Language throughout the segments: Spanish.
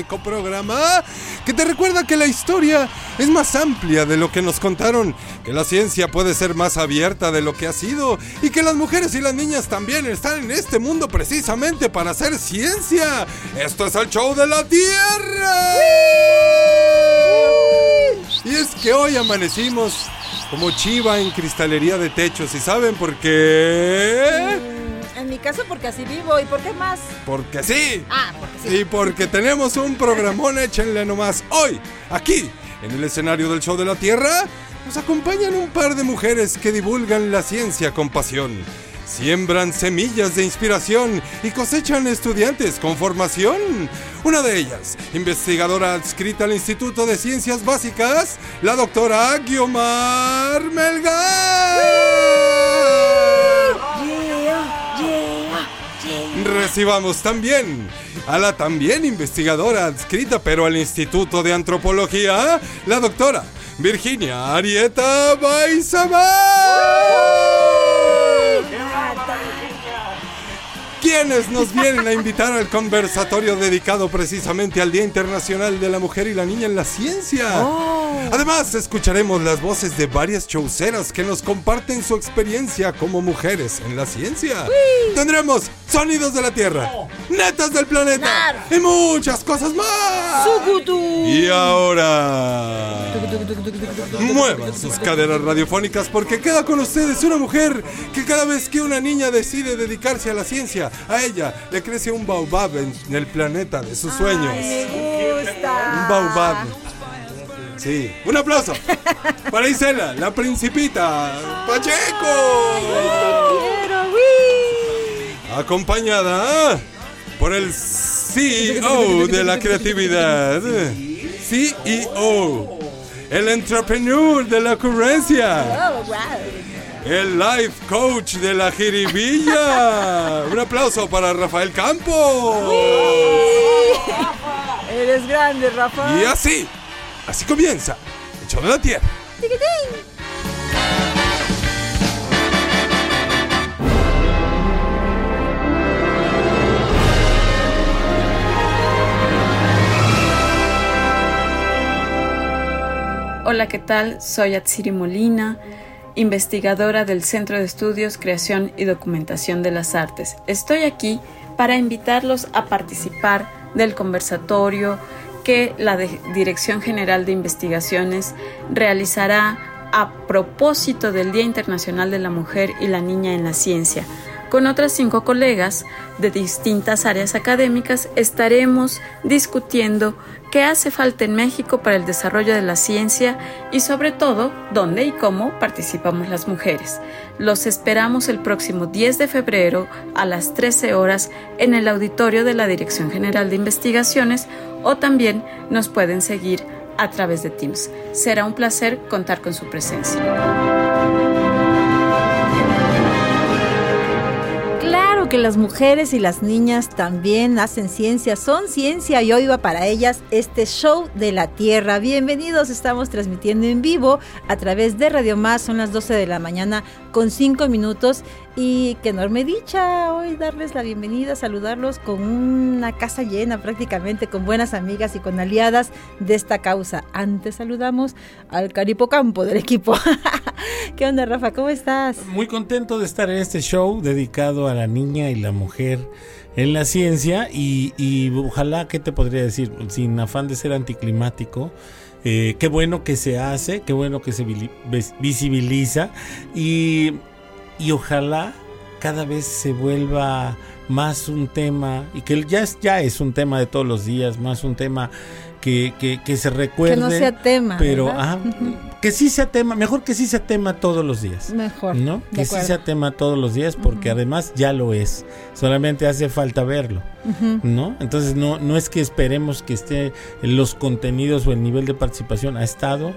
único programa que te recuerda que la historia es más amplia de lo que nos contaron, que la ciencia puede ser más abierta de lo que ha sido y que las mujeres y las niñas también están en este mundo precisamente para hacer ciencia. Esto es el show de la Tierra. Y es que hoy amanecimos como chiva en cristalería de techos. ¿Y saben por qué? Caso porque así vivo. ¿Y por qué más? Porque sí. Ah, porque sí. Y porque tenemos un programón, échenle nomás. Hoy, aquí, en el escenario del Show de la Tierra, nos acompañan un par de mujeres que divulgan la ciencia con pasión. Siembran semillas de inspiración y cosechan estudiantes con formación. Una de ellas, investigadora adscrita al Instituto de Ciencias Básicas, la doctora Guiomar Melgar. Recibamos también a la también investigadora adscrita pero al Instituto de Antropología, la doctora Virginia Arieta Baizabal. Quienes nos vienen a invitar al conversatorio dedicado precisamente al Día Internacional de la Mujer y la Niña en la Ciencia. Además, escucharemos las voces de varias chauceras que nos comparten su experiencia como mujeres en la ciencia. Tendremos sonidos de la Tierra, netas del planeta Nar. y muchas cosas más. Sucutu. Y ahora... Muevan sus caderas radiofónicas porque queda con ustedes una mujer que cada vez que una niña decide dedicarse a la ciencia, a ella le crece un baobab en el planeta de sus sueños. Ay, me gusta. Un baobab. Sí. Un aplauso para Isela, la principita Pacheco. Quiero. Acompañada por el CEO de la creatividad. CEO. El entrepreneur de la ocurrencia. Oh, wow. El life coach de la jiribilla. Un aplauso para Rafael Campos. Eres grande, Rafa. Y así, así comienza el show de la tierra. Tiquitín. Hola, ¿qué tal? Soy Atsiri Molina, investigadora del Centro de Estudios, Creación y Documentación de las Artes. Estoy aquí para invitarlos a participar del conversatorio que la Dirección General de Investigaciones realizará a propósito del Día Internacional de la Mujer y la Niña en la Ciencia. Con otras cinco colegas de distintas áreas académicas estaremos discutiendo qué hace falta en México para el desarrollo de la ciencia y sobre todo dónde y cómo participamos las mujeres. Los esperamos el próximo 10 de febrero a las 13 horas en el auditorio de la Dirección General de Investigaciones o también nos pueden seguir a través de Teams. Será un placer contar con su presencia. Claro que las mujeres y las niñas también hacen ciencia, son ciencia y hoy va para ellas este show de la Tierra. Bienvenidos, estamos transmitiendo en vivo a través de Radio Más, son las 12 de la mañana con 5 minutos y qué enorme dicha hoy darles la bienvenida, saludarlos con una casa llena prácticamente, con buenas amigas y con aliadas de esta causa. Antes saludamos al Caripo Campo del equipo. ¿Qué onda Rafa? ¿Cómo estás? Muy contento de estar en este show dedicado a la niña y la mujer en la ciencia y, y ojalá, ¿qué te podría decir? Sin afán de ser anticlimático, eh, qué bueno que se hace, qué bueno que se visibiliza. Y, y ojalá cada vez se vuelva más un tema y que ya es, ya es un tema de todos los días, más un tema que, que, se recuerde. Que no sea tema. Pero ah, que sí sea tema, mejor que sí sea tema todos los días. Mejor. ¿No? Que sí sea tema todos los días porque además ya lo es. Solamente hace falta verlo. ¿No? Entonces no, no es que esperemos que esté los contenidos o el nivel de participación ha estado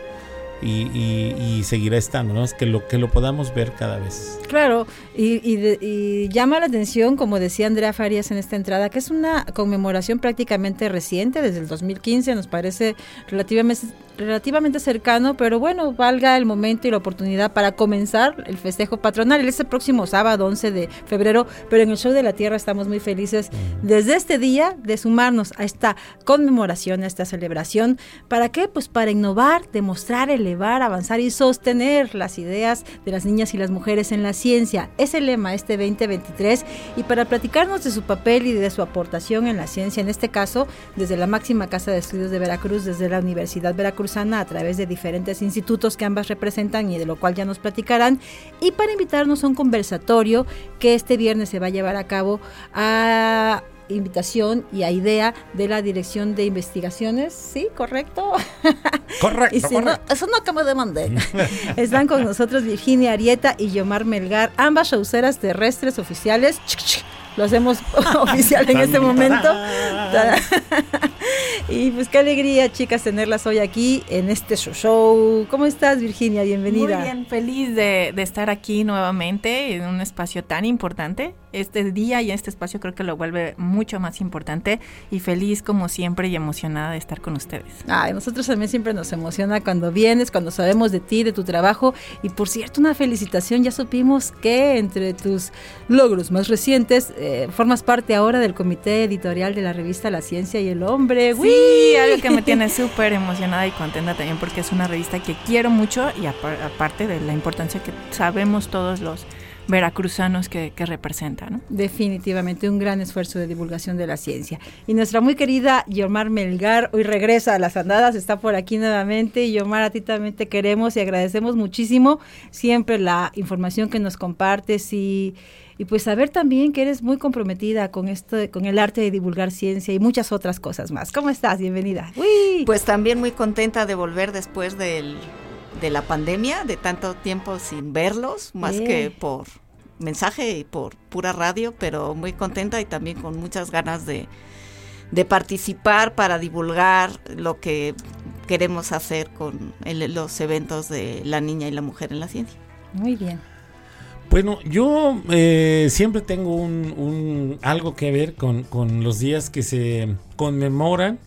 y, seguirá estando, ¿no? Es que lo que lo podamos ver cada vez. Claro, y, y, llama la atención, como decía Andrea Farías en esta entrada, que es una conmemoración prácticamente reciente, desde el 2015, nos parece relativamente relativamente cercano, pero bueno, valga el momento y la oportunidad para comenzar el festejo patronal. Este próximo sábado, 11 de febrero, pero en el Show de la Tierra estamos muy felices desde este día de sumarnos a esta conmemoración, a esta celebración. ¿Para qué? Pues para innovar, demostrar, elevar, avanzar y sostener las ideas de las niñas y las mujeres en la ciencia. Es el lema este 2023 y para platicarnos de su papel y de su aportación en la ciencia, en este caso, desde la máxima casa de estudios de Veracruz, desde la Universidad Veracruz, a través de diferentes institutos que ambas representan y de lo cual ya nos platicarán. Y para invitarnos a un conversatorio que este viernes se va a llevar a cabo a invitación y a idea de la Dirección de Investigaciones, ¿sí? ¿Correcto? Correcto, eso no acabo de mandar. Están con nosotros Virginia Arieta y Yomar Melgar, ambas showceras terrestres oficiales lo hacemos oficial en este momento. Y pues qué alegría, chicas, tenerlas hoy aquí en este show. ¿Cómo estás, Virginia? Bienvenida. Muy bien, feliz de, de estar aquí nuevamente en un espacio tan importante este día y este espacio creo que lo vuelve mucho más importante y feliz como siempre y emocionada de estar con ustedes. Ay, nosotros también siempre nos emociona cuando vienes, cuando sabemos de ti, de tu trabajo y por cierto una felicitación, ya supimos que entre tus logros más recientes eh, formas parte ahora del comité editorial de la revista La Ciencia y el Hombre. Sí, algo que me tiene súper emocionada y contenta también porque es una revista que quiero mucho y aparte de la importancia que sabemos todos los veracruzanos que, que representa. ¿no? Definitivamente un gran esfuerzo de divulgación de la ciencia. Y nuestra muy querida Yomar Melgar hoy regresa a las andadas, está por aquí nuevamente. Y Yomar, a ti también te queremos y agradecemos muchísimo siempre la información que nos compartes y, y pues saber también que eres muy comprometida con esto, con el arte de divulgar ciencia y muchas otras cosas más. ¿Cómo estás? Bienvenida. Pues también muy contenta de volver después del de la pandemia, de tanto tiempo sin verlos, más que por mensaje y por pura radio, pero muy contenta y también con muchas ganas de, de participar para divulgar lo que queremos hacer con los eventos de la niña y la mujer en la ciencia. Muy bien. Bueno, yo eh, siempre tengo un, un, algo que ver con, con los días que se conmemoran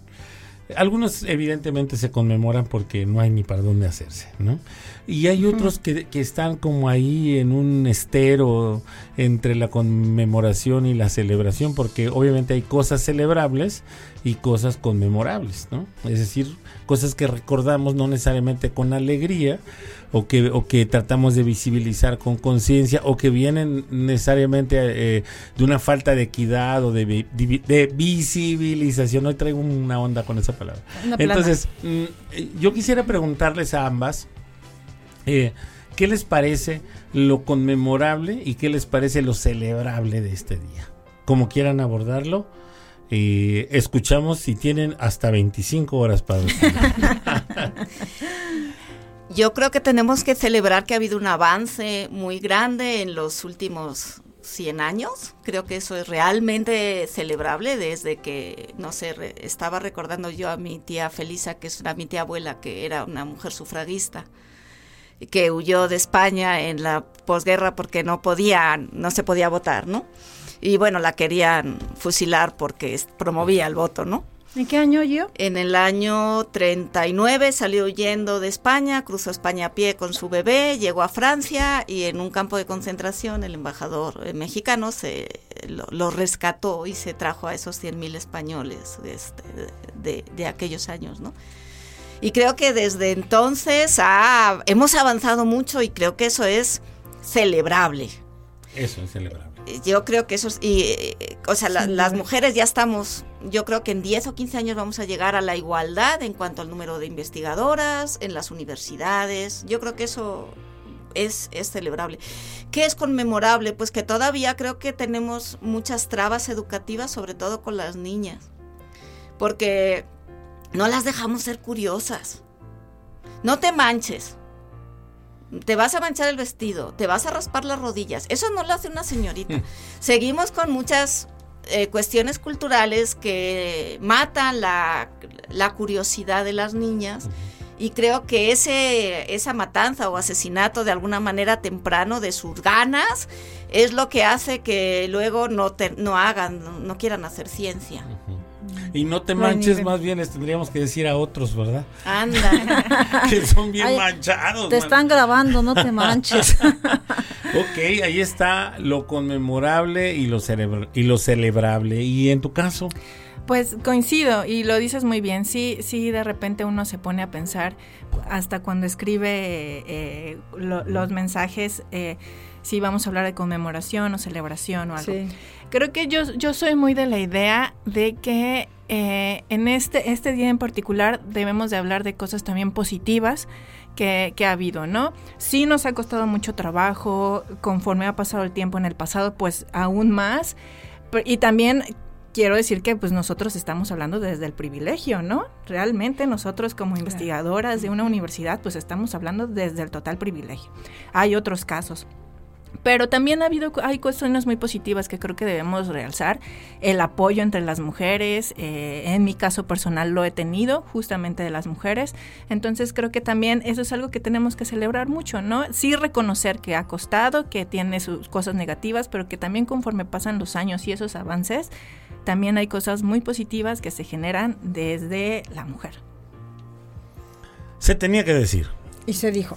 algunos evidentemente se conmemoran porque no hay ni para dónde hacerse, ¿no? Y hay otros que, que, están como ahí en un estero entre la conmemoración y la celebración, porque obviamente hay cosas celebrables y cosas conmemorables, ¿no? Es decir, cosas que recordamos no necesariamente con alegría, o que, o que tratamos de visibilizar con conciencia o que vienen necesariamente eh, de una falta de equidad o de, de, visibilización. Hoy traigo una onda con esa palabra. Entonces, mm, yo quisiera preguntarles a ambas, eh, ¿qué les parece lo conmemorable y qué les parece lo celebrable de este día? Como quieran abordarlo. Eh, escuchamos si tienen hasta 25 horas para Yo creo que tenemos que celebrar que ha habido un avance muy grande en los últimos 100 años. Creo que eso es realmente celebrable desde que, no sé, estaba recordando yo a mi tía Felisa, que es una mi tía abuela, que era una mujer sufragista, que huyó de España en la posguerra porque no podía, no se podía votar, ¿no? Y bueno, la querían fusilar porque promovía el voto, ¿no? ¿En qué año yo? En el año 39 salió huyendo de España, cruzó España a pie con su bebé, llegó a Francia y en un campo de concentración el embajador eh, mexicano se lo, rescató y se trajo a esos 100.000 españoles este, de, de, aquellos años, ¿no? Y creo que desde entonces hemos avanzado mucho y creo que eso es celebrable. Eso es celebrable yo creo que eso es, y, o sea, las mujeres ya estamos, yo creo que en 10 o 15 años vamos a llegar a la igualdad en cuanto al número de investigadoras en las universidades. Yo creo que eso es, es celebrable. ¿Qué es conmemorable? Pues que todavía creo que tenemos muchas trabas educativas, sobre todo con las niñas, porque no las dejamos ser curiosas. No te manches. Te vas a manchar el vestido, te vas a raspar las rodillas. Eso no lo hace una señorita. Seguimos con muchas eh, cuestiones culturales que matan la, la, curiosidad de las niñas. Y creo que ese, esa matanza o asesinato de alguna manera temprano de sus ganas es lo que hace que luego no, te, no hagan, no, no quieran hacer ciencia. Y no te manches, más bien les tendríamos que decir a otros, ¿verdad? Anda. que son bien manchados. Te están grabando, no te manches. ok, ahí está lo conmemorable y lo, y lo celebrable. ¿Y en tu caso? Pues coincido y lo dices muy bien. Sí, sí, de repente uno se pone a pensar hasta cuando escribe eh, lo, los mensajes. Eh, si vamos a hablar de conmemoración o celebración o algo. Creo que yo, yo soy muy de la idea de que eh, en este, este día en particular debemos de hablar de cosas también positivas que, que, ha habido, ¿no? Sí nos ha costado mucho trabajo, conforme ha pasado el tiempo en el pasado, pues aún más. Y también quiero decir que pues nosotros estamos hablando desde el privilegio, ¿no? Realmente nosotros como investigadoras de una universidad pues estamos hablando desde el total privilegio. Hay otros casos. Pero también ha habido, hay cuestiones muy positivas que creo que debemos realzar. El apoyo entre las mujeres, eh, en mi caso personal lo he tenido justamente de las mujeres. Entonces creo que también eso es algo que tenemos que celebrar mucho, ¿no? Sí reconocer que ha costado, que tiene sus cosas negativas, pero que también conforme pasan los años y esos avances, también hay cosas muy positivas que se generan desde la mujer. Se tenía que decir. Y se dijo.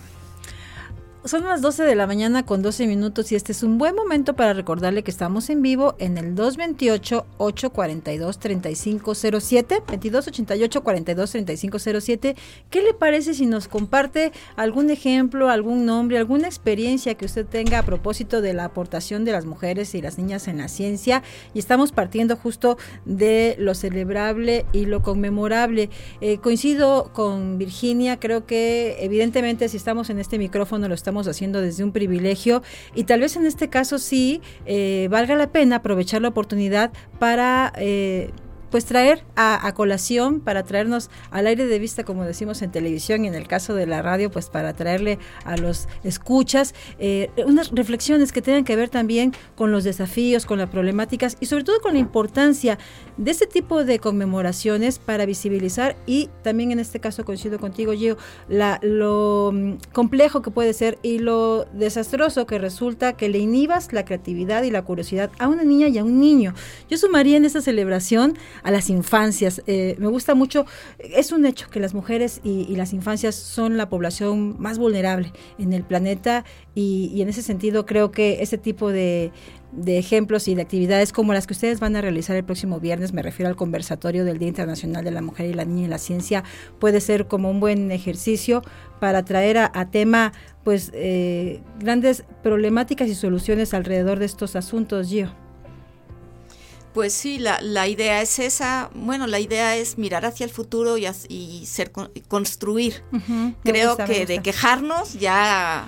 Son las 12 de la mañana con 12 minutos y este es un buen momento para recordarle que estamos en vivo en el 228-842-3507, 2288-423507. ¿Qué le parece si nos comparte algún ejemplo, algún nombre, alguna experiencia que usted tenga a propósito de la aportación de las mujeres y las niñas en la ciencia? Y estamos partiendo justo de lo celebrable y lo conmemorable. Eh, coincido con Virginia, creo que evidentemente si estamos en este micrófono lo estamos estamos haciendo desde un privilegio y tal vez en este caso sí eh, valga la pena aprovechar la oportunidad para... Eh, pues traer a, colación, para traernos al aire de vista, como decimos en televisión y en el caso de la radio, pues para traerle a los escuchas eh, unas reflexiones que tengan que ver también con los desafíos, con las problemáticas y sobre todo con la importancia de este tipo de conmemoraciones para visibilizar y también en este caso coincido contigo, Gio, la, lo mm, complejo que puede ser y lo desastroso que resulta que le inhibas la creatividad y la curiosidad a una niña y a un niño. Yo sumaría en esta celebración a las infancias. Eh, me gusta mucho, es un hecho que las mujeres y, las infancias son la población más vulnerable en el planeta y, en ese sentido creo que ese tipo de, ejemplos y de actividades como las que ustedes van a realizar el próximo viernes, me refiero al conversatorio del Día Internacional de la Mujer y la Niña en la Ciencia, puede ser como un buen ejercicio para traer a, tema pues eh, grandes problemáticas y soluciones alrededor de estos asuntos, Gio. Pues sí, la, la, idea es esa. Bueno, la idea es mirar hacia el futuro y, y ser construir. creo que de quejarnos ya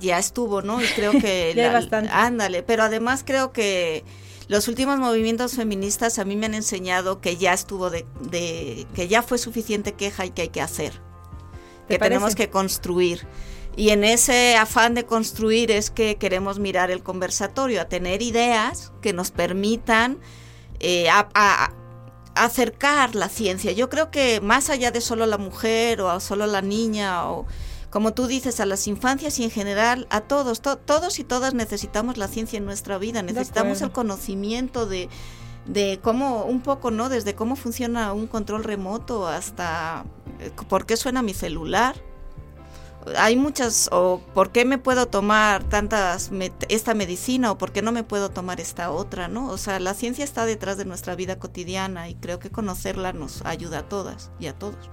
ya estuvo, ¿no? Y creo que ya bastante. ándale, pero además creo que los últimos movimientos feministas a mí me han enseñado que ya estuvo de, de que ya fue suficiente queja y que hay que hacer. Que tenemos que construir. Y en ese afán de construir es que queremos mirar el conversatorio, a tener ideas que nos permitan eh, acercar la ciencia. Yo creo que más allá de solo la mujer o solo la niña o como tú dices, a las infancias y en general a todos, todos y todas necesitamos la ciencia en nuestra vida, necesitamos el conocimiento de, de cómo, un poco, ¿no? Desde cómo funciona un control remoto hasta eh, por qué suena mi celular, hay muchas, o por qué me puedo tomar tantas, esta medicina, o por qué no me puedo tomar esta otra, ¿no? O sea, la ciencia está detrás de nuestra vida cotidiana y creo que conocerla nos ayuda a todas y a todos.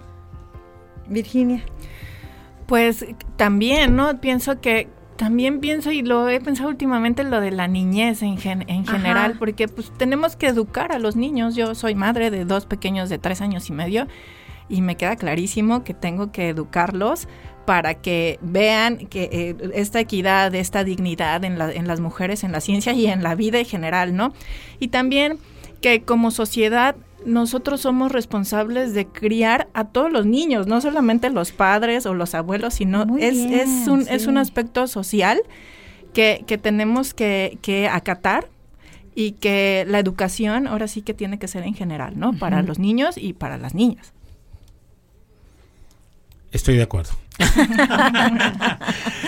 Virginia. Pues también, ¿no? Pienso que también pienso y lo he pensado últimamente lo de la niñez en, en general, porque pues tenemos que educar a los niños. Yo soy madre de dos pequeños de tres años y medio y me queda clarísimo que tengo que educarlos para que vean que eh, esta equidad, esta dignidad en, en las mujeres, en la ciencia y en la vida en general, ¿no? Y también que como sociedad nosotros somos responsables de criar a todos los niños, no solamente los padres o los abuelos, sino es, es, un, es un aspecto social que, que tenemos que, que, acatar y que la educación ahora sí que tiene que ser en general, ¿no? Para los niños y para las niñas. Estoy de acuerdo.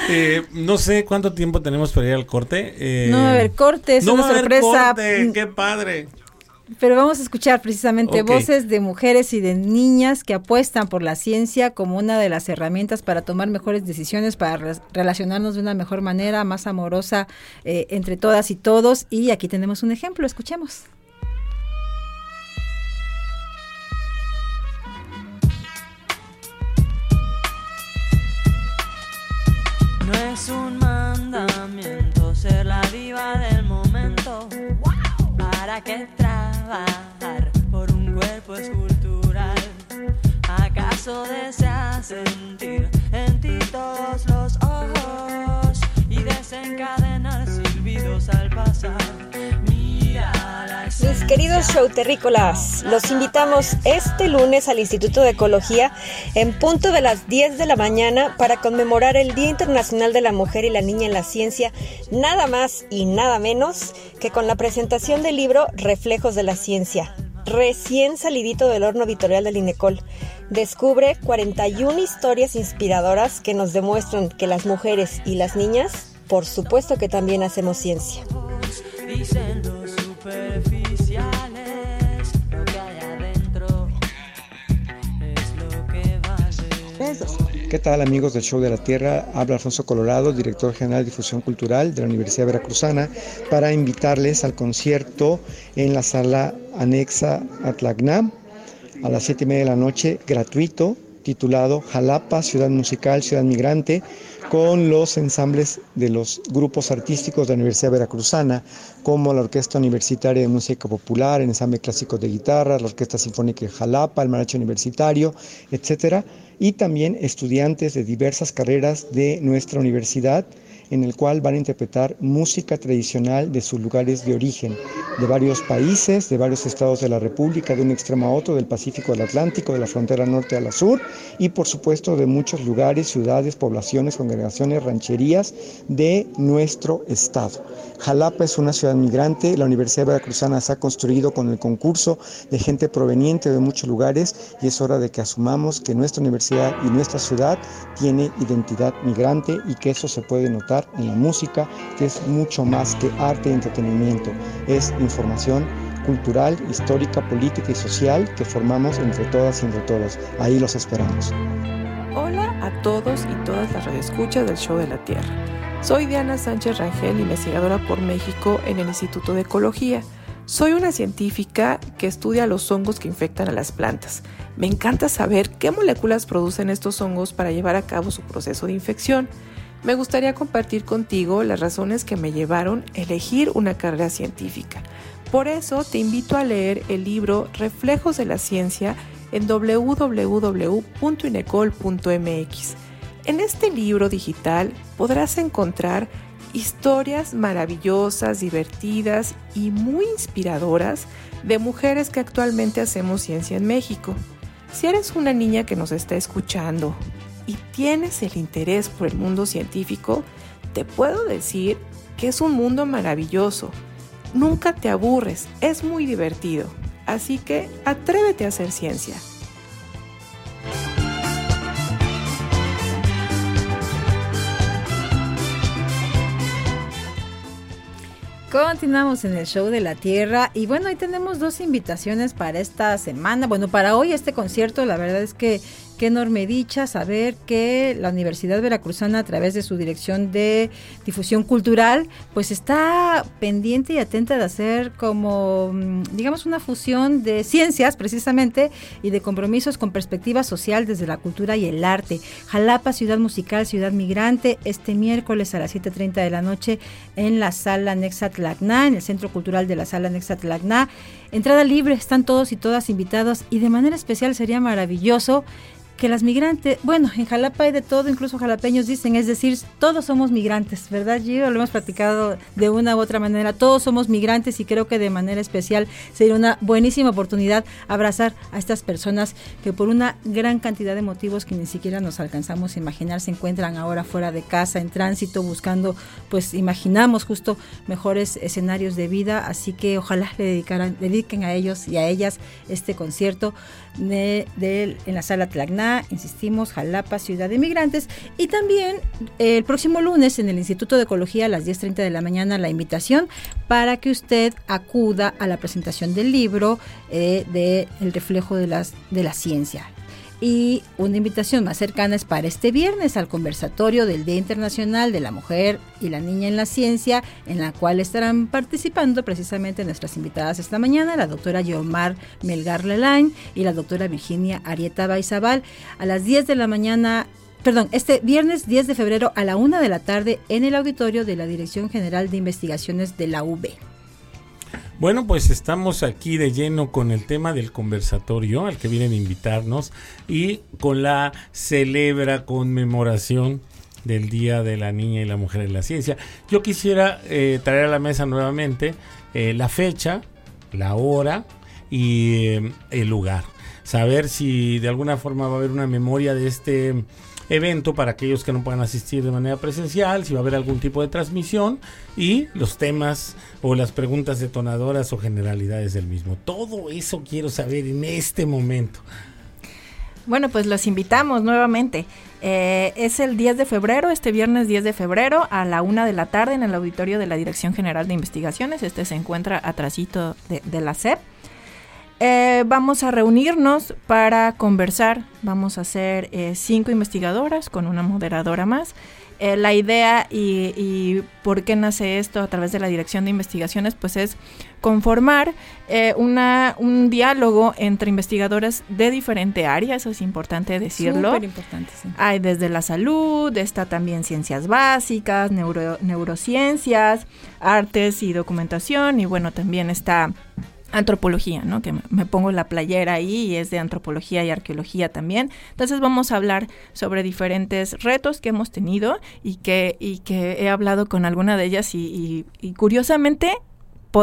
eh, no sé cuánto tiempo tenemos para ir al corte. Eh, no va a haber corte, es una sorpresa. Corte, ¡Qué padre! Pero vamos a escuchar precisamente voces de mujeres y de niñas que apuestan por la ciencia como una de las herramientas para tomar mejores decisiones, para relacionarnos de una mejor manera, más amorosa eh, entre todas y todos. Y aquí tenemos un ejemplo, escuchemos. ¿Acaso deseas sentir en ti todos los ojos y desencadenar silbidos al pasar? Mis queridos showterrícolas, los invitamos este lunes al Instituto de Ecología en punto de las 10 de la mañana para conmemorar el Día Internacional de la Mujer y la Niña en la Ciencia, nada más y nada menos que con la presentación del libro Reflejos de la Ciencia, recién salidito del horno editorial del INECOL. Descubre 41 historias inspiradoras que nos demuestran que las mujeres y las niñas, por supuesto que también hacemos ciencia. ¿Qué tal amigos del Show de la Tierra? Habla Alfonso Colorado, director general de difusión cultural de la Universidad Veracruzana, para invitarles al concierto en la sala anexa Atlacnam a las siete y media de la noche, gratuito, titulado Jalapa, Ciudad Musical, Ciudad Migrante, con los ensambles de los grupos artísticos de la Universidad Veracruzana, como la Orquesta Universitaria de Música Popular, el Ensamble Clásico de Guitarra, la Orquesta Sinfónica de Jalapa, el Maracho Universitario, etcétera, y también estudiantes de diversas carreras de nuestra universidad en el cual van a interpretar música tradicional de sus lugares de origen, de varios países, de varios estados de la República, de un extremo a otro, del Pacífico al Atlántico, de la frontera norte a la sur, y por supuesto de muchos lugares, ciudades, poblaciones, congregaciones, rancherías de nuestro estado. Jalapa es una ciudad migrante, la Universidad Veracruzana se ha construido con el concurso de gente proveniente de muchos lugares y es hora de que asumamos que nuestra universidad y nuestra ciudad tiene identidad migrante y que eso se puede notar en la música, que es mucho más que arte y entretenimiento, es información cultural, histórica, política y social que formamos entre todas y entre todos. Ahí los esperamos. Hola a todos y todas las radioescuchas del Show de la Tierra. Soy Diana Sánchez Rangel, investigadora por México en el Instituto de Ecología. Soy una científica que estudia los hongos que infectan a las plantas. Me encanta saber qué moléculas producen estos hongos para llevar a cabo su proceso de infección me gustaría compartir contigo las razones que me llevaron a elegir una carrera científica. Por eso te invito a leer el libro Reflejos de la Ciencia en www.inecol.mx. En este libro digital podrás encontrar historias maravillosas, divertidas y muy inspiradoras de mujeres que actualmente hacemos ciencia en México. Si eres una niña que nos está escuchando y tienes el interés por el mundo científico, te puedo decir que es un mundo maravilloso. Nunca te aburres, es muy divertido. Así que atrévete a hacer ciencia. Continuamos en el show de la Tierra y bueno, ahí tenemos dos invitaciones para esta semana. Bueno, para hoy este concierto, la verdad es que qué enorme dicha saber que la Universidad Veracruzana a través de su dirección de difusión cultural pues está pendiente y atenta de hacer como mm, digamos una fusión de ciencias precisamente y de compromisos con perspectiva social desde la cultura y el arte. Jalapa, ciudad musical, ciudad migrante, este miércoles a las 7.30 de la noche en la sala Nexatlacna, en el Centro Cultural de la sala Nexatlacna. Entrada libre, están todos y todas invitados y de manera especial sería maravilloso que las migrantes, bueno, en Jalapa hay de todo, incluso jalapeños dicen, es decir, todos somos migrantes, ¿verdad, Gio? Lo hemos practicado de una u otra manera, todos somos migrantes y creo que de manera especial sería una buenísima oportunidad abrazar a estas personas que por una gran cantidad de motivos que ni siquiera nos alcanzamos a imaginar se encuentran ahora fuera de casa, en tránsito, buscando, pues imaginamos justo mejores escenarios de vida, así que ojalá le dedicaran, dediquen a ellos y a ellas este concierto de, en la sala Tlacná, insistimos, Jalapa, Ciudad de Migrantes. Y también el próximo lunes en el Instituto de Ecología a las 10.30 de la mañana la invitación para que usted acuda a la presentación del libro eh, de El reflejo de, las, de la ciencia. Y una invitación más cercana es para este viernes al conversatorio del Día Internacional de la Mujer y la Niña en la Ciencia, en la cual estarán participando precisamente nuestras invitadas esta mañana, la doctora Yomar Melgar Lelain y la doctora Virginia Arieta Baizabal, a las 10 de la mañana perdón, este viernes 10 de febrero a la 1 de la tarde en el auditorio de la Dirección General de Investigaciones de la UB. Bueno, pues estamos aquí de lleno con el tema del conversatorio al que vienen a invitarnos y con la celebra conmemoración del Día de la Niña y la Mujer en la Ciencia. Yo quisiera eh, traer a la mesa nuevamente eh, la fecha, la hora y eh, el lugar. Saber si de alguna forma va a haber una memoria de este evento para aquellos que no puedan asistir de manera presencial, si va a haber algún tipo de transmisión y los temas o las preguntas detonadoras o generalidades del mismo. Todo eso quiero saber en este momento. Bueno, pues los invitamos nuevamente. Eh, es el 10 de febrero, este viernes 10 de febrero, a la una de la tarde en el auditorio de la Dirección General de Investigaciones. Este se encuentra atrásito de, de la SEP. Eh, vamos a reunirnos para conversar. Vamos a ser eh, cinco investigadoras con una moderadora más. Eh, la idea y, por qué nace esto a través de la Dirección de Investigaciones, pues es conformar una, un diálogo entre investigadoras de diferente área, eso es importante decirlo. Súper importante, sí. Hay desde la salud, está también ciencias básicas, neurociencias, artes y documentación, y bueno, también está antropología, ¿no? Que me pongo la playera ahí y es de antropología y arqueología también. Entonces vamos a hablar sobre diferentes retos que hemos tenido y que, y que he hablado con alguna de ellas y, y curiosamente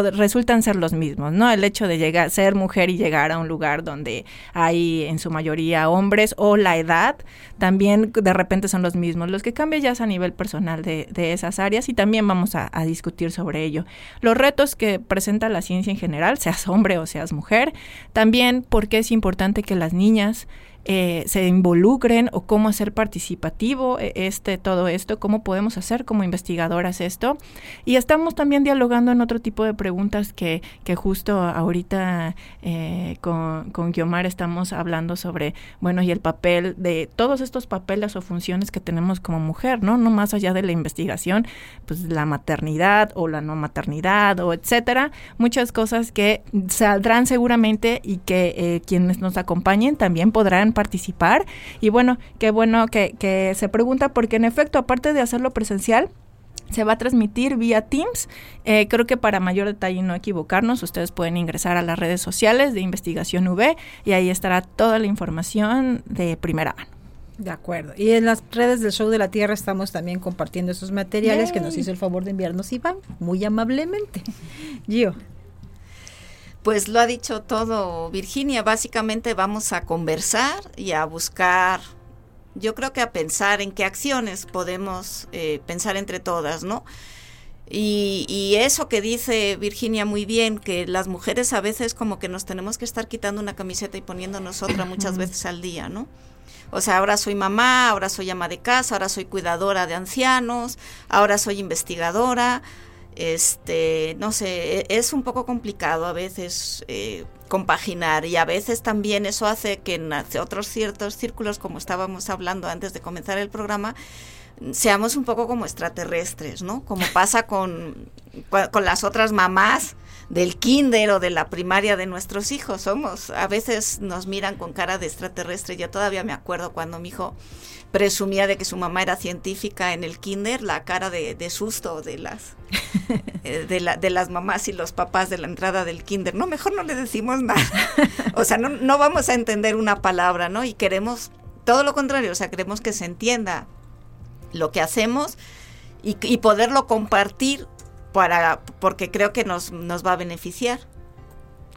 resultan ser los mismos, ¿no? El hecho de llegar, ser mujer y llegar a un lugar donde hay en su mayoría hombres o la edad, también de repente son los mismos. Los que cambian ya es a nivel personal de, esas áreas y también vamos a, a, discutir sobre ello. Los retos que presenta la ciencia en general, seas hombre o seas mujer, también porque es importante que las niñas eh, se involucren o cómo hacer participativo eh, este todo esto, cómo podemos hacer como investigadoras esto. Y estamos también dialogando en otro tipo de preguntas que, que justo ahorita eh, con, con Guiomar estamos hablando sobre, bueno, y el papel de todos estos papeles o funciones que tenemos como mujer, ¿no? No más allá de la investigación, pues la maternidad o la no maternidad o etcétera, muchas cosas que saldrán seguramente y que quienes nos acompañen también podrán participar. Y bueno, qué bueno que, que se pregunta porque en efecto, aparte de hacerlo presencial, se va a transmitir vía Teams. Eh, creo que para mayor detalle y no equivocarnos, ustedes pueden ingresar a las redes sociales de Investigación V y ahí estará toda la información de primera mano. De acuerdo. Y en las redes del Show de la Tierra estamos también compartiendo esos materiales que nos hizo el favor de enviarnos Iván, muy amablemente. Gio. Pues lo ha dicho todo Virginia, básicamente vamos a conversar y a buscar, yo creo que a pensar en qué acciones podemos eh, pensar entre todas, ¿no? Y, y, eso que dice Virginia muy bien, que las mujeres a veces como que nos tenemos que estar quitando una camiseta y poniéndonos otra muchas veces al día, ¿no? O sea, ahora soy mamá, ahora soy ama de casa, ahora soy cuidadora de ancianos, ahora soy investigadora, este, no sé, e, es un poco complicado a veces eh, compaginar y a veces también eso hace que en otros ciertos círculos, como estábamos hablando antes de comenzar el programa, seamos un poco como extraterrestres, ¿no? Como pasa con, con las otras mamás del kinder o de la primaria de nuestros hijos. Somos, a veces nos miran con cara de extraterrestre. Yo todavía me acuerdo cuando mi hijo presumía de que su mamá era científica en el kinder, la cara de, susto de las eh, de, la, de, las mamás y los papás de la entrada del kinder. No, mejor no le decimos nada. o sea, no, no vamos a entender una palabra, ¿no? Y queremos todo lo contrario, o sea, queremos que se entienda lo que hacemos y, y poderlo compartir para, porque creo que nos, nos va a beneficiar.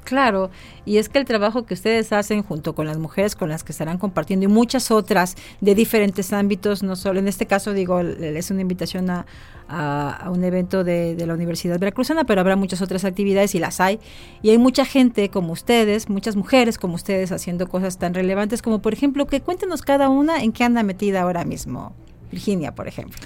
Claro, y es que el trabajo que ustedes hacen junto con las mujeres con las que estarán compartiendo y muchas otras de diferentes ámbitos, no solo en este caso digo, es una invitación a, un evento de, de, la Universidad Veracruzana, pero habrá muchas otras actividades y las hay. Y hay mucha gente como ustedes, muchas mujeres como ustedes haciendo cosas tan relevantes como por ejemplo que cuéntenos cada una en qué anda metida ahora mismo. Virginia, por ejemplo.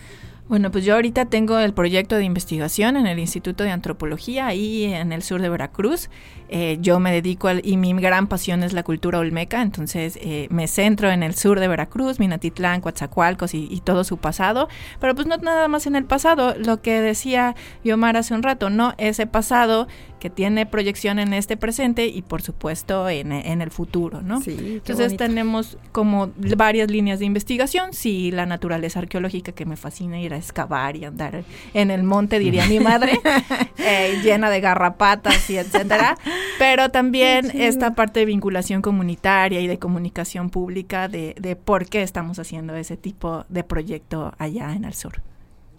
Bueno, pues yo ahorita tengo el proyecto de investigación en el Instituto de Antropología, ahí en el sur de Veracruz. Eh, yo me dedico al, y mi gran pasión es la cultura olmeca, entonces eh, me centro en el sur de Veracruz, Minatitlán, Coatzacoalcos y, y, todo su pasado, pero pues no nada más en el pasado, lo que decía Yomar hace un rato, no ese pasado que tiene proyección en este presente y por supuesto en, el futuro, ¿no? Entonces tenemos como varias líneas de investigación, sí, la naturaleza arqueológica que me fascina ir a excavar y andar en el monte, diría mi madre, eh, llena de garrapatas y etcétera, pero también esta parte de vinculación comunitaria y de comunicación pública de, de por qué estamos haciendo ese tipo de proyecto allá en el sur.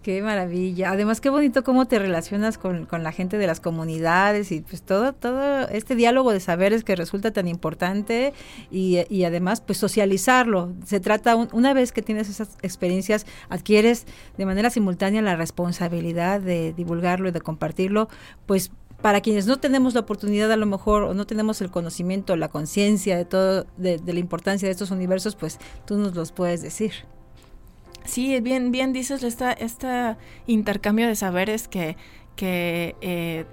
Qué maravilla. Además, qué bonito cómo te relacionas con, con, la gente de las comunidades y pues todo, todo este diálogo de saberes que resulta tan importante y, y además pues socializarlo. Se trata, una vez que tienes esas experiencias, adquieres de manera simultánea la responsabilidad de divulgarlo y de compartirlo, pues para quienes no tenemos la oportunidad a lo mejor o no tenemos el conocimiento, la conciencia de todo, de, de la importancia de estos universos, pues tú nos los puedes decir. Sí, bien, bien dices esta, este intercambio de saberes que, que eh,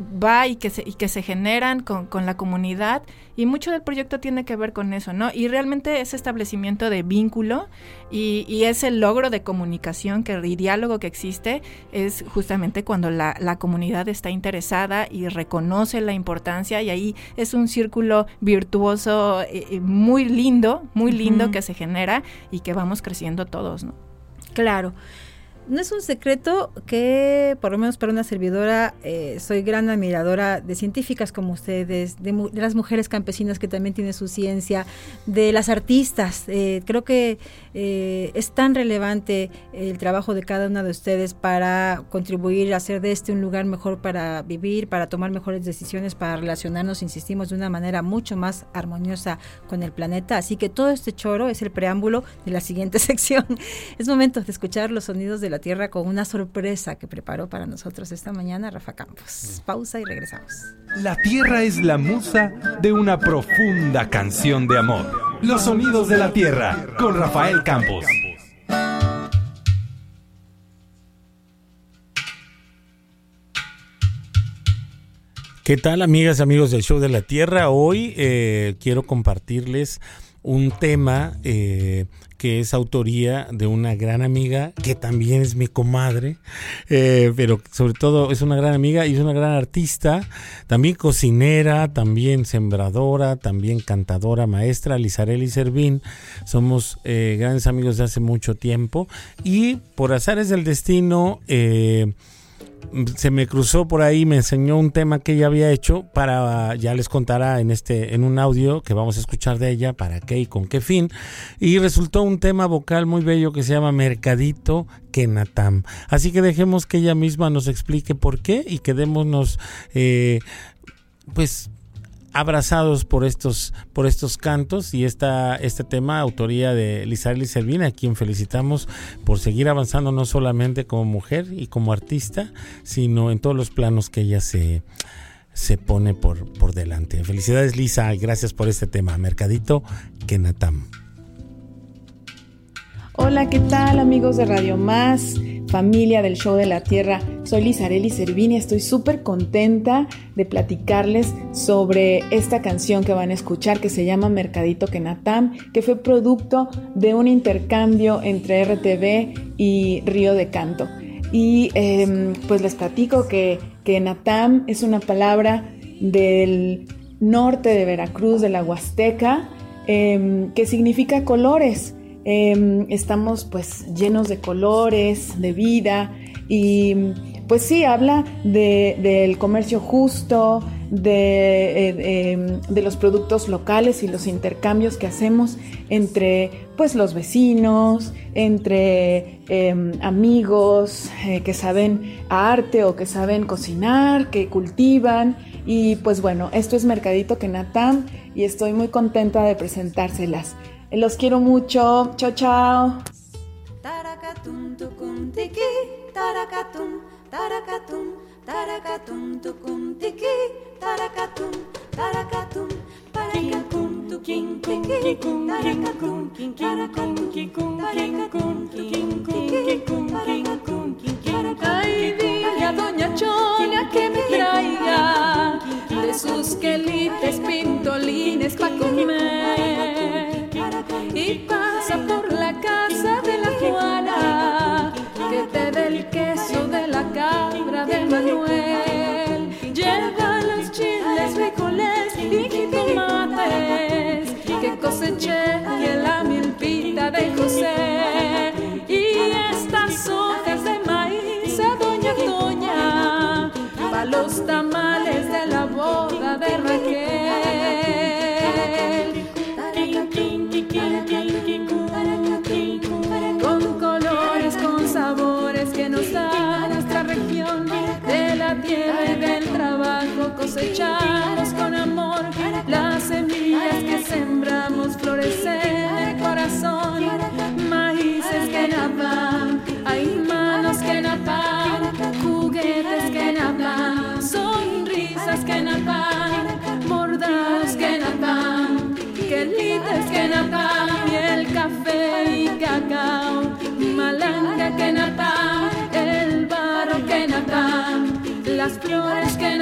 va y que se, y que se generan con, con, la comunidad y mucho del proyecto tiene que ver con eso, ¿no? Y realmente ese establecimiento de vínculo y, y ese logro de comunicación que, y diálogo que existe es justamente cuando la, la, comunidad está interesada y reconoce la importancia y ahí es un círculo virtuoso eh, eh muy lindo, muy lindo uh -huh. que se genera y que vamos creciendo todos, ¿no? Claro no es un secreto que, por lo menos para una servidora, eh, soy gran admiradora de científicas como ustedes, de, las mujeres campesinas que también tienen su ciencia, de las artistas. Eh, creo que eh, es tan relevante el trabajo de cada una de ustedes para contribuir a hacer de este un lugar mejor para vivir, para tomar mejores decisiones, para relacionarnos, insistimos, de una manera mucho más armoniosa con el planeta. Así que todo este choro es el preámbulo de la siguiente sección. Es momento de escuchar los sonidos de la Tierra con una sorpresa que preparó para nosotros esta mañana Rafa Campos. Pausa y regresamos. La Tierra es la musa de una profunda canción de amor. Los sonidos de la Tierra con Rafael Campos. ¿Qué tal amigas y amigos del Show de la Tierra? Hoy eh, quiero compartirles un tema eh, que es autoría de una gran amiga que también es mi comadre, eh, pero sobre todo es una gran amiga y es una gran artista, también cocinera, también sembradora, también cantadora, maestra, Lizarelli Servín. Somos eh, grandes amigos de hace mucho tiempo y por azares del destino... Eh, se me cruzó por ahí, me enseñó un tema que ella había hecho para, ya les contará en este, en un audio que vamos a escuchar de ella, para qué y con qué fin. Y resultó un tema vocal muy bello que se llama Mercadito Kenatam. Así que dejemos que ella misma nos explique por qué y quedémonos, eh, pues, abrazados por estos por estos cantos y esta este tema autoría de Lizarly Servina a quien felicitamos por seguir avanzando no solamente como mujer y como artista sino en todos los planos que ella se se pone por, por delante. Felicidades Lisa, gracias por este tema. Mercadito Kenatam. Hola, ¿qué tal amigos de Radio Más, familia del Show de la Tierra? Soy Lizareli Servini, estoy súper contenta de platicarles sobre esta canción que van a escuchar que se llama Mercadito Kenatam, que fue producto de un intercambio entre RTV y Río de Canto. Y em, pues les platico que, que Natam es una palabra del norte de Veracruz, de la Huasteca, em, que significa colores. Em, estamos pues llenos de colores, de vida y pues sí, habla del comercio justo, eh, em, de, los productos locales y los intercambios que hacemos entre pues los vecinos, entre em, amigos eh, que saben arte o que saben cocinar, que cultivan. Y pues bueno, esto es Mercadito Kenatam y estoy muy contenta de presentárselas. Los quiero mucho. Chao, chao. Ay, dile a Doña Chona que me traiga. De sus quelites pintolines pa' comer y pasa por la casa de la Juana que te dé el queso de la cabra del Manuel. Lleva los chiles, frijoles y tomates que coseché y en las flores que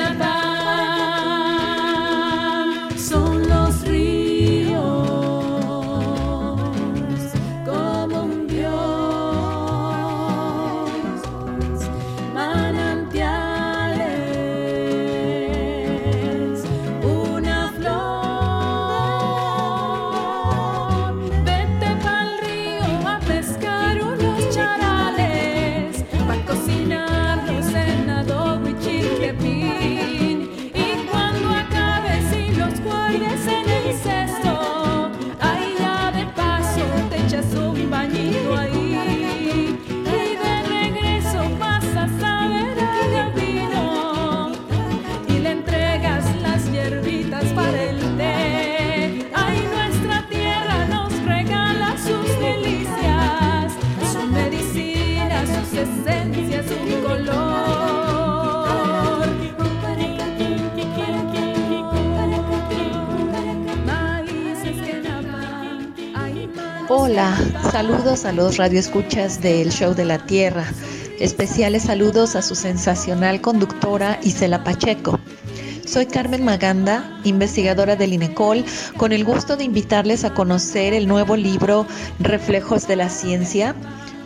saludos a los radioescuchas del Show de la Tierra. Especiales saludos a su sensacional conductora Isela Pacheco. Soy Carmen Maganda, investigadora del INECOL, con el gusto de invitarles a conocer el nuevo libro Reflejos de la Ciencia,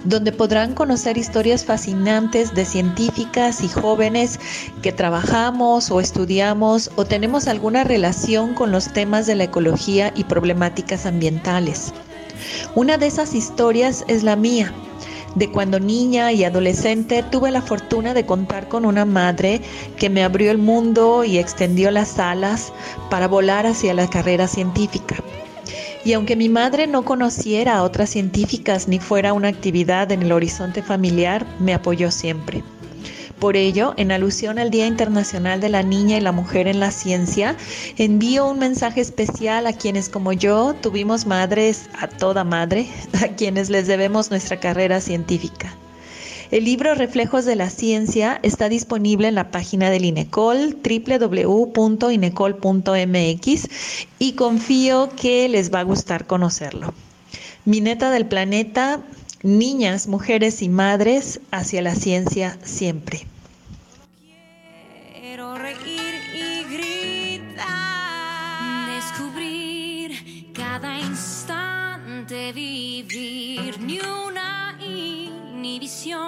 donde podrán conocer historias fascinantes de científicas y jóvenes que trabajamos o estudiamos o tenemos alguna relación con los temas de la ecología y problemáticas ambientales. Una de esas historias es la mía, de cuando niña y adolescente tuve la fortuna de contar con una madre que me abrió el mundo y extendió las alas para volar hacia la carrera científica. Y aunque mi madre no conociera a otras científicas ni fuera una actividad en el horizonte familiar, me apoyó siempre. Por ello, en alusión al Día Internacional de la Niña y la Mujer en la Ciencia, envío un mensaje especial a quienes como yo tuvimos madres a toda madre, a quienes les debemos nuestra carrera científica. El libro Reflejos de la Ciencia está disponible en la página del INECOL, www.inecol.mx, y confío que les va a gustar conocerlo. Mi neta del planeta, niñas, mujeres y madres hacia la ciencia siempre. Quiero reír y gritar. Descubrir cada instante, vivir ni una inhibición.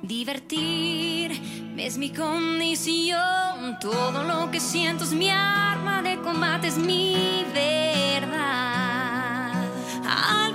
Divertir es mi condición. Todo lo que siento es mi arma de combate, es mi verdad. Al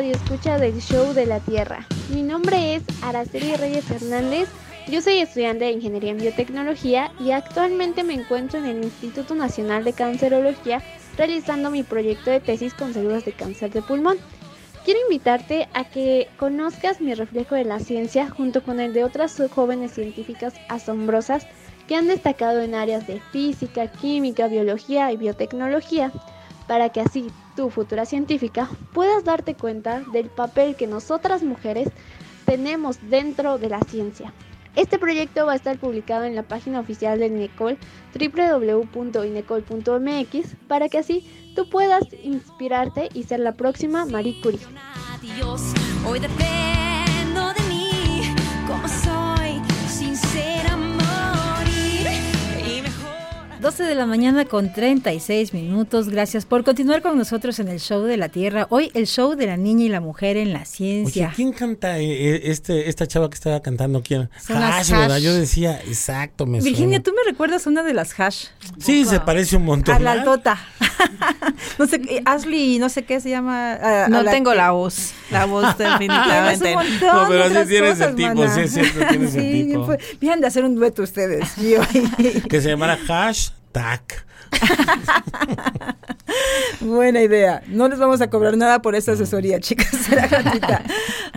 Radio Escucha del Show de la Tierra? Mi nombre es Araceli Reyes Hernández, yo soy estudiante de Ingeniería en Biotecnología y actualmente me encuentro en el Instituto Nacional de Cancerología realizando mi proyecto de tesis con células de cáncer de pulmón. Quiero invitarte a que conozcas mi reflejo de la ciencia junto con el de otras jóvenes científicas asombrosas que han destacado en áreas de física, química, biología y biotecnología para que así tú, futura científica, puedas darte cuenta del papel que nosotras mujeres tenemos dentro de la ciencia. Este proyecto va a estar publicado en la página oficial del INECOL, www.inecol.mx, para que así tú puedas inspirarte y ser la próxima Marie Curie. 12 de la mañana con 36 minutos. Gracias por continuar con nosotros en el show de la Tierra. Hoy el show de la niña y la mujer en la Oye, ciencia. ¿quién canta eh, eh, este, esta chava que estaba cantando? ¿Quién? Son las Hash, ¿verdad? Hash. Yo decía, exacto, me Virginia, suena. ¿tú me recuerdas una de las hash? Sí, se parece un montón. A la altota. no sé, qué, Ashley, no sé qué se llama. a- a No la tengo que- la voz. La voz definitivamente. No, pero de así tienes el cosas, tipo, mana. sí, es cierto, tienes el Sí, tipo. fue- Vienen de hacer un dueto ustedes. yo y- Que se llamara hashtag. Buena idea. No les vamos a cobrar nada por esa asesoría, chicas. Será gratuita.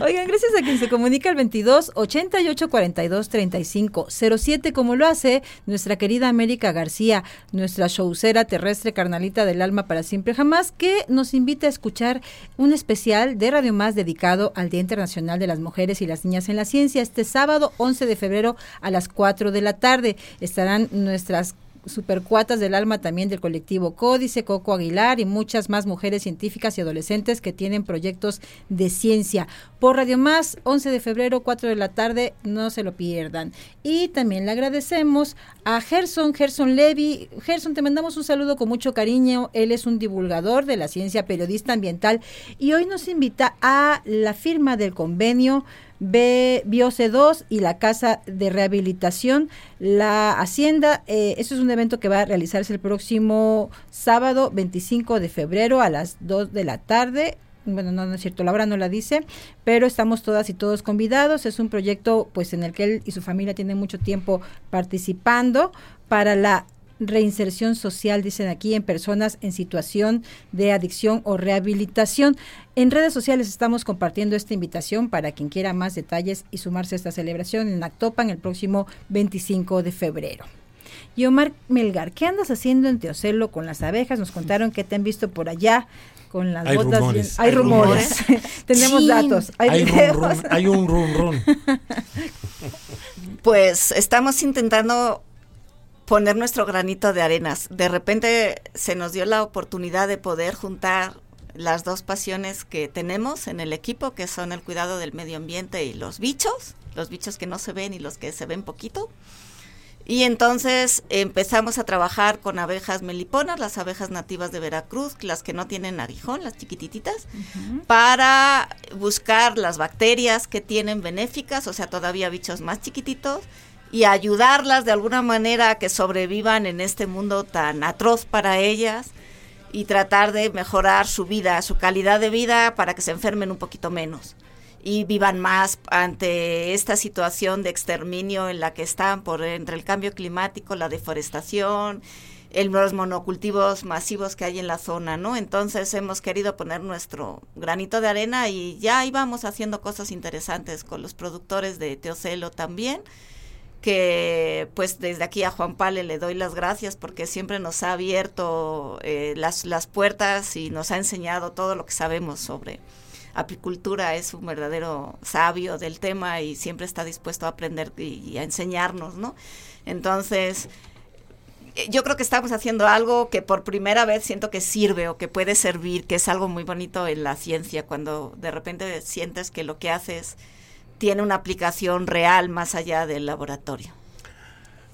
Oigan, gracias a quien se comunica al 22 88 42 35 07, como lo hace nuestra querida América García, nuestra showcera terrestre carnalita del alma para siempre jamás, que nos invita a escuchar un especial de Radio Más dedicado al Día Internacional de las Mujeres y las Niñas en la Ciencia este sábado 11 de febrero a las 4 de la tarde. Estarán nuestras supercuatas del alma también del colectivo Códice, Coco Aguilar y muchas más mujeres científicas y adolescentes que tienen proyectos de ciencia. Por Radio Más, 11 de febrero, 4 de la tarde, no se lo pierdan. Y también le agradecemos a Gerson, Gerson Levy. Gerson, te mandamos un saludo con mucho cariño. Él es un divulgador de la ciencia, periodista ambiental y hoy nos invita a la firma del convenio B, Biose 2 y la Casa de Rehabilitación, la Hacienda. Eh, eso es un evento que va a realizarse el próximo sábado 25 de febrero a las 2 de la tarde. Bueno, no, no es cierto, la hora no la dice, pero estamos todas y todos convidados. Es un proyecto pues en el que él y su familia tienen mucho tiempo participando para la reinserción social, dicen aquí, en personas en situación de adicción o rehabilitación. En redes sociales estamos compartiendo esta invitación para quien quiera más detalles y sumarse a esta celebración en Actopan el próximo 25 de febrero. Y Omar Melgar, ¿qué andas haciendo en Teocelo con las abejas? Nos contaron que te han visto por allá con las Hay botas. rumores. bien- Hay Hay rumores. Tenemos Chin. datos. Hay, Hay run, videos. run, hay un run run. Pues estamos intentando poner nuestro granito de arenas. De repente se nos dio la oportunidad de poder juntar las dos pasiones que tenemos en el equipo, que son el cuidado del medio ambiente y los bichos, los bichos que no se ven y los que se ven poquito. Y entonces empezamos a trabajar con abejas meliponas, las abejas nativas de Veracruz, las que no tienen aguijón, las chiquitititas, para buscar las bacterias que tienen benéficas, o sea, todavía bichos más chiquititos, y ayudarlas de alguna manera a que sobrevivan en este mundo tan atroz para ellas y tratar de mejorar su vida, su calidad de vida para que se enfermen un poquito menos y vivan más ante esta situación de exterminio en la que están por entre el cambio climático, la deforestación, el, los monocultivos masivos que hay en la zona, ¿no? Entonces hemos querido poner nuestro granito de arena y ya íbamos haciendo cosas interesantes con los productores de Teocelo también que pues desde aquí a Juan Pale le doy las gracias porque siempre nos ha abierto eh, las, las puertas y nos ha enseñado todo lo que sabemos sobre apicultura. Es un verdadero sabio del tema y siempre está dispuesto a aprender y, y a enseñarnos, ¿no? Entonces, eh, yo creo que estamos haciendo algo que por primera vez siento que sirve o que puede servir, que es algo muy bonito en la ciencia, cuando de repente sientes que lo que haces tiene una aplicación real más allá del laboratorio.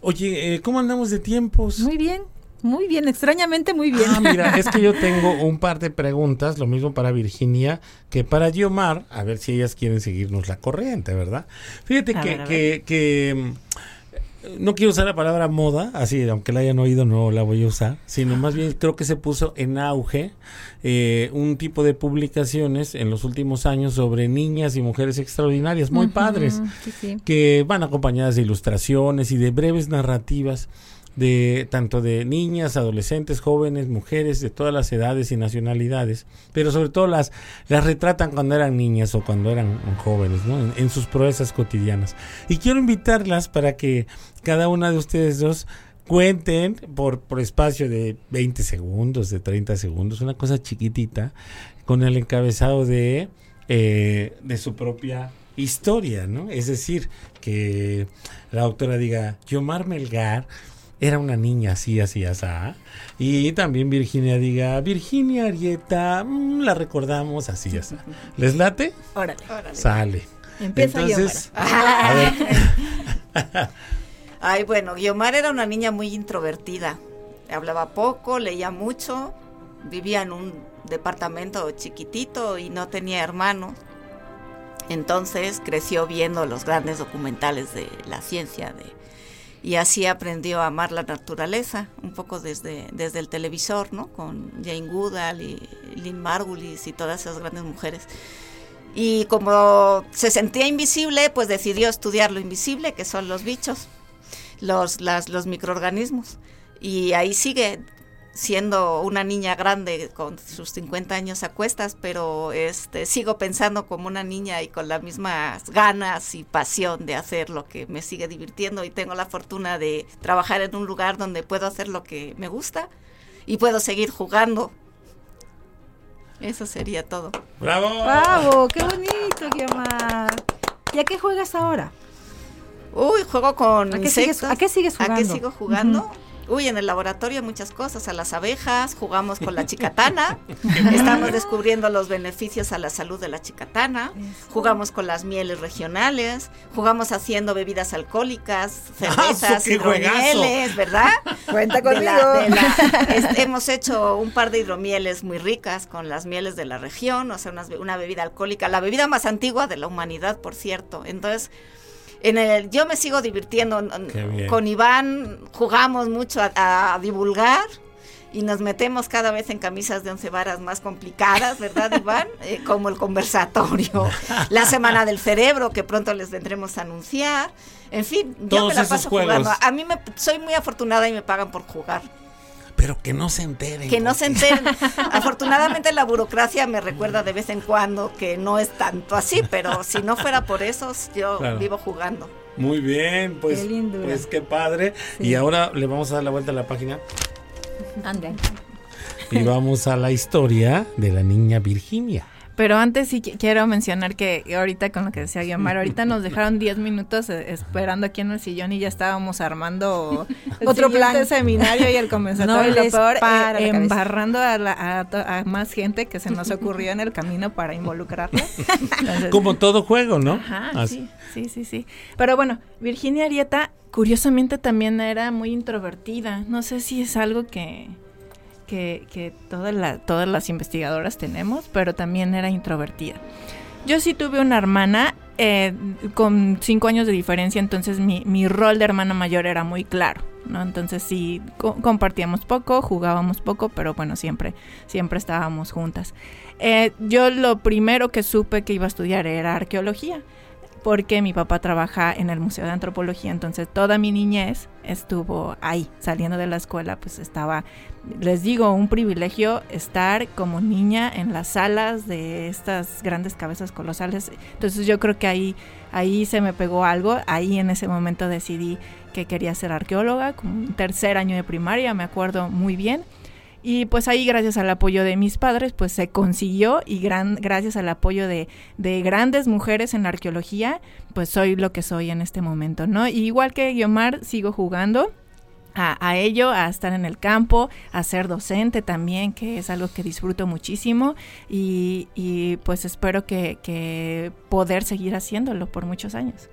Oye, eh, ¿cómo andamos de tiempos? Muy bien, muy bien, extrañamente muy bien. Ah, mira, es que yo tengo un par de preguntas, lo mismo para Virginia que para Giomar, a ver si ellas quieren seguirnos la corriente, ¿verdad? Fíjate A que, ver, que, que, no quiero usar la palabra moda, así, aunque la hayan oído, no la voy a usar, sino más bien creo que se puso en auge eh, un tipo de publicaciones en los últimos años sobre niñas y mujeres extraordinarias, muy padres sí, sí. que van acompañadas de ilustraciones y de breves narrativas de tanto de niñas, adolescentes, jóvenes, mujeres de todas las edades y nacionalidades, pero sobre todo las las retratan cuando eran niñas o cuando eran jóvenes, ¿no? En, sus proezas cotidianas. Y quiero invitarlas para que cada una de ustedes dos cuenten por, por espacio de 20 segundos, de 30 segundos, una cosa chiquitita, con el encabezado de, eh, de su propia historia, ¿no? Es decir, que la autora diga, Yomar Melgar era una niña así, así, así. Y también Virginia diga, Virginia Arieta, mm, la recordamos así, así. ¿Les late? Órale. Sale. Empieza Entonces, Guiomar. a ver, Ay, bueno, Guiomar era una niña muy introvertida. Hablaba poco, leía mucho, vivía en un departamento chiquitito y no tenía hermanos. Entonces creció viendo los grandes documentales de la ciencia de, y así aprendió a amar la naturaleza, un poco desde, desde el televisor, ¿no? Con Jane Goodall y Lynn Margulis y todas esas grandes mujeres. Y como se sentía invisible, pues decidió estudiar lo invisible, que son los bichos, los, las, los microorganismos. Y ahí sigue siendo una niña grande con sus 50 años a cuestas, pero este sigo pensando como una niña y con las mismas ganas y pasión de hacer lo que me sigue divirtiendo y tengo la fortuna de trabajar en un lugar donde puedo hacer lo que me gusta y puedo seguir jugando. Eso sería todo. ¡Bravo! ¡Bravo! ¡Qué bonito, Guiomar! ¿Y a qué juegas ahora? Uy, juego con ¿A qué sigues- a qué sigues ¿A qué jugando? sigo jugando? Uy, en el laboratorio muchas cosas, a las abejas, jugamos con la chicatana, estamos descubriendo los beneficios a la salud de la chicatana, jugamos con las mieles regionales, jugamos haciendo bebidas alcohólicas, cervezas, ¡qué juegazo! hidromieles, ¿verdad? Cuenta De la- conmigo. de la- es- hemos hecho un par de hidromieles muy ricas con las mieles de la región, o sea, una bebida alcohólica, la bebida más antigua de la humanidad, por cierto. Entonces, en el, yo me sigo divirtiendo. Con Iván jugamos mucho a, a divulgar y nos metemos cada vez en camisas de once varas más complicadas, ¿verdad, Iván? Eh, como el conversatorio, la semana del cerebro, que pronto les vendremos a anunciar. En fin, yo me la paso jugando. A mí me, soy muy afortunada y me pagan por jugar. Pero que no se enteren. Que no se enteren. Afortunadamente la burocracia me recuerda de vez en cuando que no es tanto así, pero si no fuera por eso, yo Claro. vivo jugando. Muy bien, pues Qué lindura. pues qué padre. Sí. Y ahora le vamos a dar la vuelta a la página Ande. y vamos a la historia de la niña Virginia. Pero antes sí qui- quiero mencionar que ahorita con lo que decía Guiomar, ahorita nos dejaron 10 minutos eh, esperando aquí en el sillón y ya estábamos armando otro plan seminario y el conversatorio. No lo les peor, eh, embarrando a, la- a to- a más gente que se nos ocurrió en el camino para involucrarla. Entonces, Como todo juego, ¿no? Ajá, Así. sí, sí, sí, sí. Pero bueno, Virginia Arieta, curiosamente también era muy introvertida. No sé si es algo que, que, todas, la- todas las investigadoras tenemos, pero también era introvertida. Yo sí tuve una hermana eh, con cinco años de diferencia, entonces mi, rol de hermana mayor era muy claro, ¿no? Entonces sí co- compartíamos poco, jugábamos poco, pero bueno, siempre, siempre estábamos juntas. Eh, yo lo primero que supe que iba a estudiar era arqueología porque mi papá trabaja en el Museo de Antropología, entonces toda mi niñez estuvo ahí, saliendo de la escuela, pues estaba, les digo, un privilegio estar como niña en las salas de estas grandes cabezas colosales. Entonces yo creo que ahí, ahí se me pegó algo, ahí en ese momento decidí que quería ser arqueóloga, como un tercer año de primaria, me acuerdo muy bien. Y pues ahí gracias al apoyo de mis padres pues se consiguió y gran, gracias al apoyo de, de grandes mujeres en la arqueología pues soy lo que soy en este momento, ¿no? Y igual que Guiomar sigo jugando. A, ello, a estar en el campo, a ser docente también, que es algo que disfruto muchísimo y, y pues espero que, que poder seguir haciéndolo por muchos años.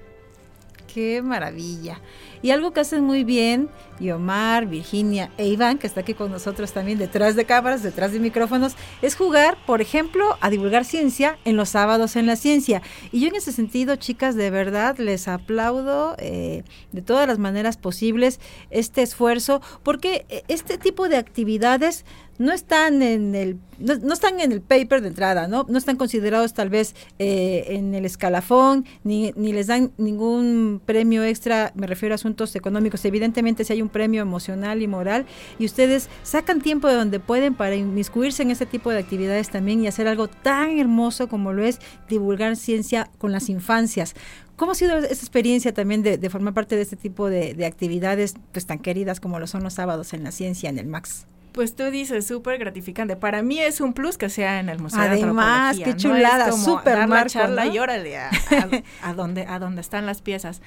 Qué maravilla. Y algo que hacen muy bien, Omar, Virginia e Iván, que está aquí con nosotros también detrás de cámaras, detrás de micrófonos, es jugar, por ejemplo, a divulgar ciencia en los sábados en la ciencia. Y yo en ese sentido, chicas, de verdad les aplaudo eh, de todas las maneras posibles este esfuerzo, porque eh, este tipo de actividades no están en el no, no, están en el paper de entrada, ¿no? No están considerados tal vez eh, en el escalafón, ni, ni les dan ningún premio extra, me refiero a asuntos económicos. Evidentemente si hay un premio emocional y moral y ustedes sacan tiempo de donde pueden para inmiscuirse en ese tipo de actividades también y hacer algo tan hermoso como lo es divulgar ciencia con las infancias. ¿Cómo ha sido esa experiencia también de, de formar parte de este tipo de, de actividades pues, tan queridas como lo son los sábados en la ciencia, en el MAX? Pues tú dices, súper gratificante. Para mí es un plus que sea en el Museo Además, de qué chulada, ¿no? súper dar marco, la charla ¿no? y órale a, a, a, donde, a donde están las piezas.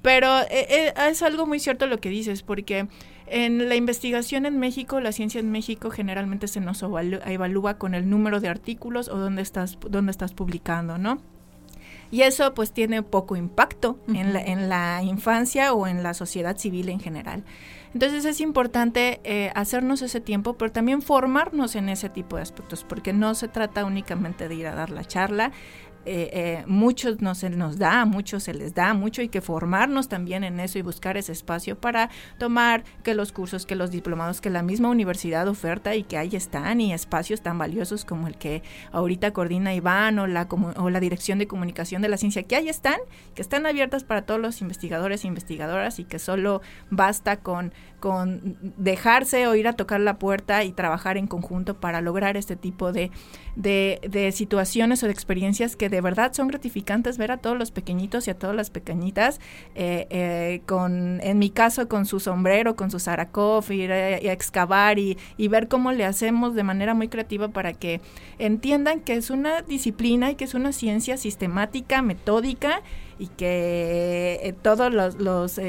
Pero eh, eh, es algo muy cierto lo que dices, porque en la investigación en México, la ciencia en México generalmente se nos evalúa con el número de artículos o dónde estás, dónde estás publicando, ¿no? Y eso pues tiene poco impacto uh -huh. en, la, en la infancia o en la sociedad civil en general. Entonces es importante eh, hacernos ese tiempo, pero también formarnos en ese tipo de aspectos, porque no se trata únicamente de ir a dar la charla, eh, eh, muchos no se nos da, muchos se les da mucho y que formarnos también en eso y buscar ese espacio para tomar que los cursos, que los diplomados, que la misma universidad oferta y que ahí están y espacios tan valiosos como el que ahorita coordina Iván o la, o la Dirección de Comunicación de la Ciencia, que ahí están, que están abiertas para todos los investigadores e investigadoras y que solo basta con, con dejarse o ir a tocar la puerta y trabajar en conjunto para lograr este tipo de, de, de situaciones o de experiencias que de verdad son gratificantes ver a todos los pequeñitos y a todas las pequeñitas, eh, eh, con, en mi caso con su sombrero, con su Sarakov, ir a, a excavar y, ver cómo le hacemos de manera muy creativa para que entiendan que es una disciplina y que es una ciencia sistemática, metódica y que eh, todos los, los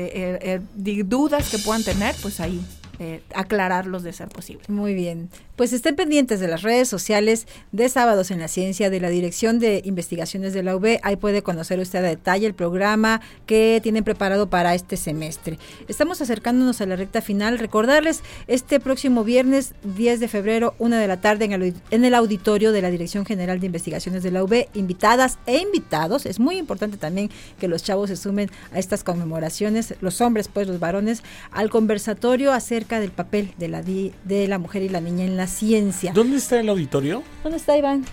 dudas que puedan tener, pues ahí eh, aclararlos de ser posible. Muy bien. Pues estén pendientes de las redes sociales de Sábados en la Ciencia de la Dirección de Investigaciones de la UB. Ahí puede conocer usted a detalle el programa que tienen preparado para este semestre. Estamos acercándonos a la recta final. Recordarles, este próximo viernes 10 de febrero, una de la tarde, en el, en el auditorio de la Dirección General de Investigaciones de la UB, invitadas e invitados. Es muy importante también que los chavos se sumen a estas conmemoraciones, los hombres, pues los varones, al conversatorio acerca del papel de la, de la mujer y la niña en la ciencia. ¿Dónde está el auditorio? ¿Dónde está Iván?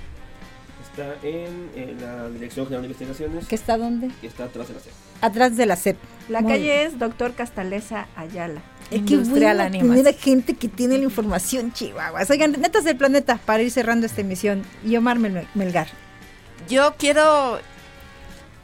Está en, en, la Dirección General de Investigaciones. ¿Qué está dónde? Y está atrás de la CEP. Atrás de la CEP. La Muy calle bien. es Doctor Castaleza Ayala. Es que buena primera gente que tiene la información, Chihuahuas. Oigan, netas del planeta, para ir cerrando esta emisión. Y Omar Melgar. Yo quiero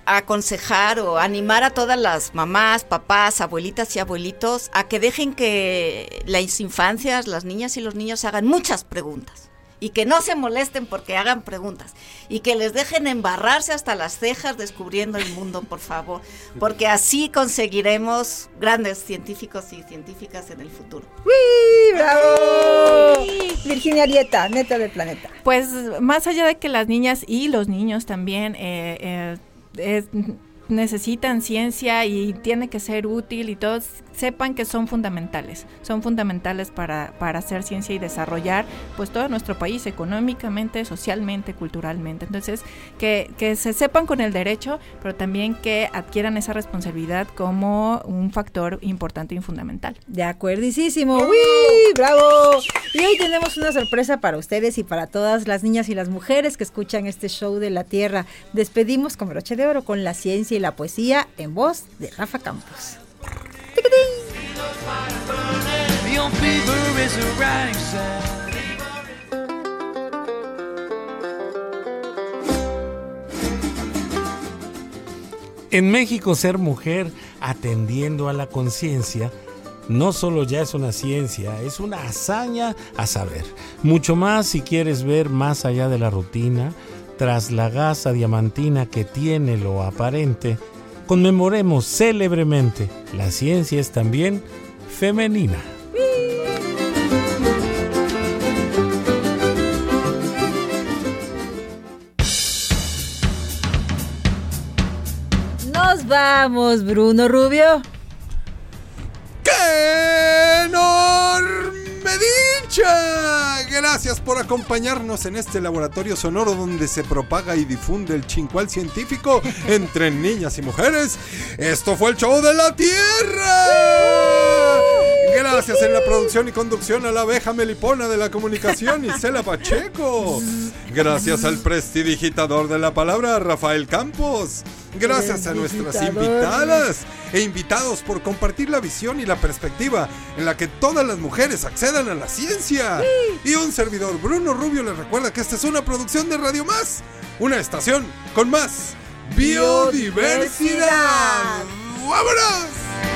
aconsejar o animar a todas las mamás, papás, abuelitas y abuelitos a que dejen que las infancias, las niñas y los niños hagan muchas preguntas y que no se molesten porque hagan preguntas y que les dejen embarrarse hasta las cejas descubriendo el mundo, por favor, porque así conseguiremos grandes científicos y científicas en el futuro. ¡Uy, ¡Bravo! Virginia Arieta, neta del planeta. Pues más allá de que las niñas y los niños también eh, eh, es, necesitan ciencia y tiene que ser útil y todos sepan que son fundamentales, son fundamentales para, para hacer ciencia y desarrollar pues todo nuestro país económicamente, socialmente, culturalmente. Entonces, que, que se sepan con el derecho, pero también que adquieran esa responsabilidad como un factor importante y fundamental. De acuerdísimo. ¡Uy! ¡Bravo! Y hoy tenemos una sorpresa para ustedes y para todas las niñas y las mujeres que escuchan este show de la Tierra. Despedimos con broche de oro con la ciencia la poesía en voz de Rafa Campos. En México ser mujer atendiendo a la conciencia no solo ya es una ciencia, es una hazaña a saber. Mucho más si quieres ver más allá de la rutina, tras la gasa diamantina que tiene lo aparente, conmemoremos célebremente, la ciencia es también femenina. Nos vamos, Bruno Rubio. ¡Qué Gracias por acompañarnos en este laboratorio sonoro donde se propaga y difunde el chincual científico entre niñas y mujeres. Esto fue el show de la Tierra. Gracias en la producción y conducción a la abeja melipona de la comunicación, Isela Pacheco. Gracias al prestidigitador de la palabra, Rafael Campos. Gracias a nuestras invitadas e invitados por compartir la visión y la perspectiva en la que todas las mujeres accedan a la ciencia. Y un servidor, Bruno Rubio, les recuerda que esta es una producción de Radio Más, una estación con más biodiversidad. ¡Vámonos!